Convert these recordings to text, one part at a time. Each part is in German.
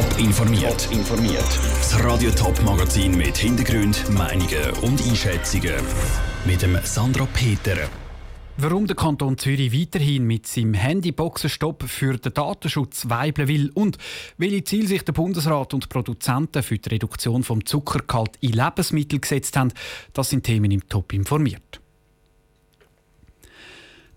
Top informiert. informiert. Das Radio Top Magazin mit Hintergrund, Meinungen und Einschätzungen mit dem Sandra Peter. Warum der Kanton Zürich weiterhin mit seinem Handyboxenstopp für den Datenschutz weibeln will und welche Ziele sich der Bundesrat und Produzenten für die Reduktion vom Zuckergehalt in Lebensmitteln gesetzt haben, das sind Themen im Top informiert.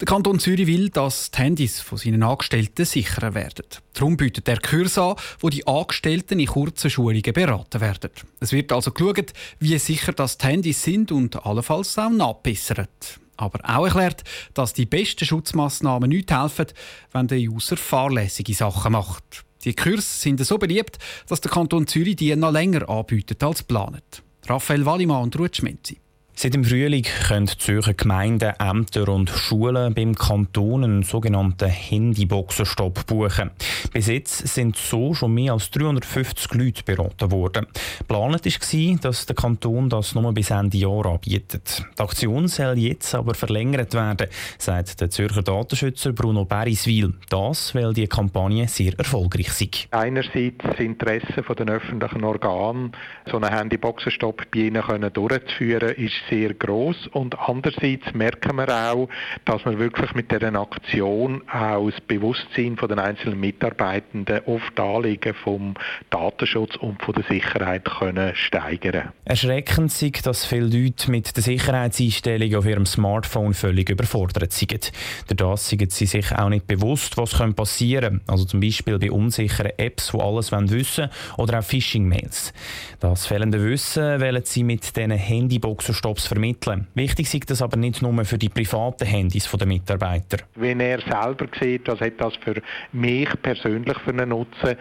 Der Kanton Zürich will, dass die Handys von seinen Angestellten sicherer werden. Darum bietet er Kurs an, wo die Angestellten in kurzen Schulungen beraten werden. Es wird also geschaut, wie sicher das die Handys sind und allenfalls auch nachbessert. Aber auch erklärt, dass die besten Schutzmaßnahmen nicht helfen, wenn der User fahrlässige Sachen macht. Die Kurse sind so beliebt, dass der Kanton Zürich die noch länger anbietet als geplant. Raphael Wallimann und Ruth Schmenzi. Seit dem Frühling können Zürcher Gemeinden, Ämter und Schulen beim Kanton einen sogenannten Handyboxenstopp buchen. Bis jetzt sind so schon mehr als 350 Leute beraten worden. Geplant war, dass der Kanton das nur bis Ende Jahr anbietet. Die Aktion soll jetzt aber verlängert werden, sagt der Zürcher Datenschützer Bruno Beriswil. Das, weil die Kampagne sehr erfolgreich ist. Einerseits das Interesse der öffentlichen Organe, so einen Handyboxenstopp bei ihnen durchzuführen, ist sehr groß und andererseits merken wir auch, dass wir wirklich mit dieser Aktion auch das Bewusstsein von den einzelnen Mitarbeitenden auf Anliegen vom Datenschutz und von der Sicherheit können steigern. Erschreckend ist, dass viele Leute mit der Sicherheitseinstellung auf ihrem Smartphone völlig überfordert sind. Dadurch sind sie sich auch nicht bewusst, was passieren kann. Also zum Beispiel bei unsicheren Apps, die alles wissen wollen, oder auch Phishing-Mails. Das fehlende Wissen wollen sie mit diesen Handyboxen Jobs vermitteln. Wichtig ist das aber nicht nur für die privaten Handys der Mitarbeiter. Wenn er selber sieht, was hat das für mich persönlich für einen Nutzen,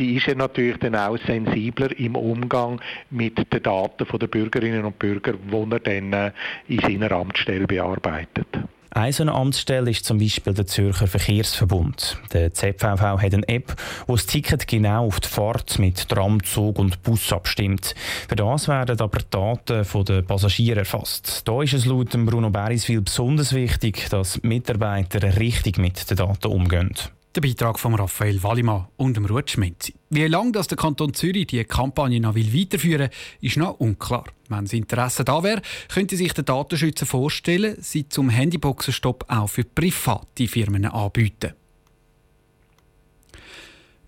ist er natürlich dann auch sensibler im Umgang mit den Daten der Bürgerinnen und Bürger, die er dann äh, in seiner Amtsstelle bearbeitet. Eine so Amtsstelle ist zum Beispiel der Zürcher Verkehrsverbund. Der ZVV hat eine App, wo das Ticket genau auf die Fahrt mit Tram, Zug und Bus abstimmt. Für das werden aber die Daten der Passagiere erfasst. Da ist es laut Bruno Beriswil besonders wichtig, dass Mitarbeiter richtig mit den Daten umgehen. Der Beitrag von Raphael Wallimann und dem Ruth Schmenzi. Wie lange das der Kanton Zürich die Kampagne noch weiterführen will, ist noch unklar. Wenn das Interesse da wäre, könnte sich der Datenschützer vorstellen, sie zum Handyboxenstopp auch für private Firmen anbieten.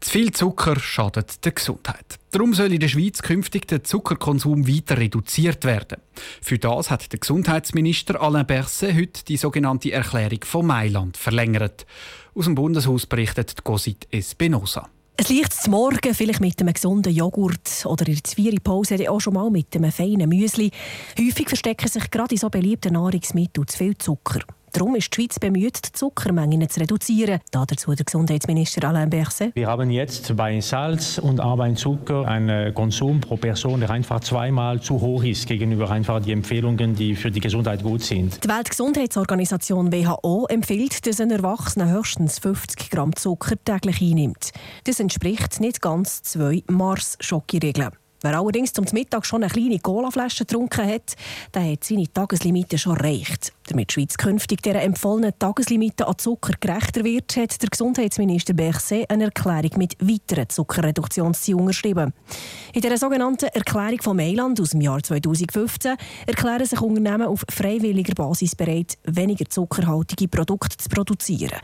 Zu viel Zucker schadet der Gesundheit. Darum soll in der Schweiz künftig der Zuckerkonsum weiter reduziert werden. Für das hat der Gesundheitsminister Alain Berset heute die sogenannte Erklärung von Mailand verlängert. Aus dem Bundeshaus berichtet Gosit Espinosa. Es liegt zum Morgen, vielleicht mit einem gesunden Joghurt oder in der Zwiebelpause auch schon mal mit einem feinen Müsli. Häufig verstecken sich gerade in so beliebten Nahrungsmitteln zu viel Zucker. Darum ist die Schweiz bemüht, die Zuckermengen zu reduzieren. Dazu der Gesundheitsminister Alain Berset. Wir haben jetzt bei Salz und auch bei Zucker einen Konsum pro Person, der einfach zweimal zu hoch ist gegenüber einfach die Empfehlungen, die für die Gesundheit gut sind. Die Weltgesundheitsorganisation WHO empfiehlt, dass ein Erwachsener höchstens 50 Gramm Zucker täglich einnimmt. Das entspricht nicht ganz zwei Mars-Schocki-Regeln. Wer allerdings zum Mittag schon eine kleine Colaflasche getrunken hat, der hat seine Tageslimite schon erreicht. Damit die Schweiz künftig der empfohlenen Tageslimite an Zucker gerechter wird, hat der Gesundheitsminister Berset eine Erklärung mit weiteren Zuckerreduktionszielen unterschrieben. In der sogenannten Erklärung von Mailand aus dem Jahr 2015 erklären sich Unternehmen auf freiwilliger Basis bereit, weniger zuckerhaltige Produkte zu produzieren.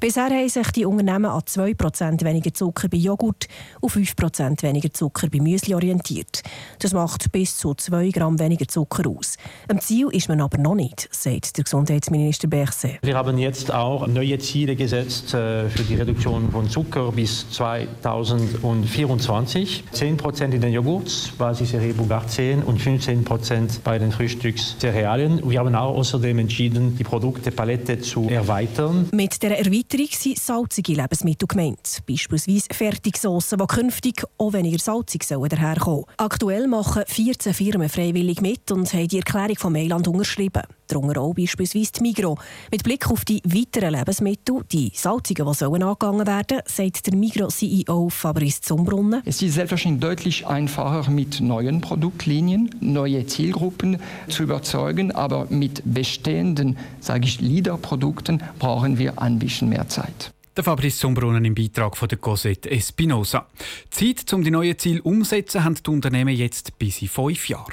Bisher haben sich die Unternehmen an 2% weniger Zucker bei Joghurt und 5% weniger Zucker bei Müsli orientiert. Das macht bis zu 2 Gramm weniger Zucker aus. Am Ziel ist man aber noch nicht, sagt der Gesundheitsminister Berset. Wir haben jetzt auch neue Ziele gesetzt äh, für die Reduktion von Zucker bis 2024. 10% in den Joghurts, Basisserie Bougard 10 und 15% bei den Frühstückscerealien. Wir haben auch außerdem entschieden, die Produktepalette zu erweitern. Mit der Erweiterung Erweiterung sind salzige Lebensmittel gemeint. Beispielsweise Fertigsoßen, die künftig auch weniger salzig sollen daherkommen. Aktuell machen 14 Firmen freiwillig mit und haben die Erklärung von Mailand unterschrieben darunter auch beispielsweise die Migro. Mit Blick auf die weiteren Lebensmittel, die Salzigen, die sollen angegangen werden, sagt der Migro-CEO Fabrice Zumbrunnen. Es ist selbstverständlich deutlich einfacher, mit neuen Produktlinien neue Zielgruppen zu überzeugen, aber mit bestehenden, sage ich, Leader-Produkten brauchen wir ein bisschen mehr Zeit. Der Fabrice Sombrunnen im Beitrag von der Cosette Espinosa. Zeit, um die neuen Ziele umzusetzen, haben die Unternehmen jetzt bis in fünf Jahre.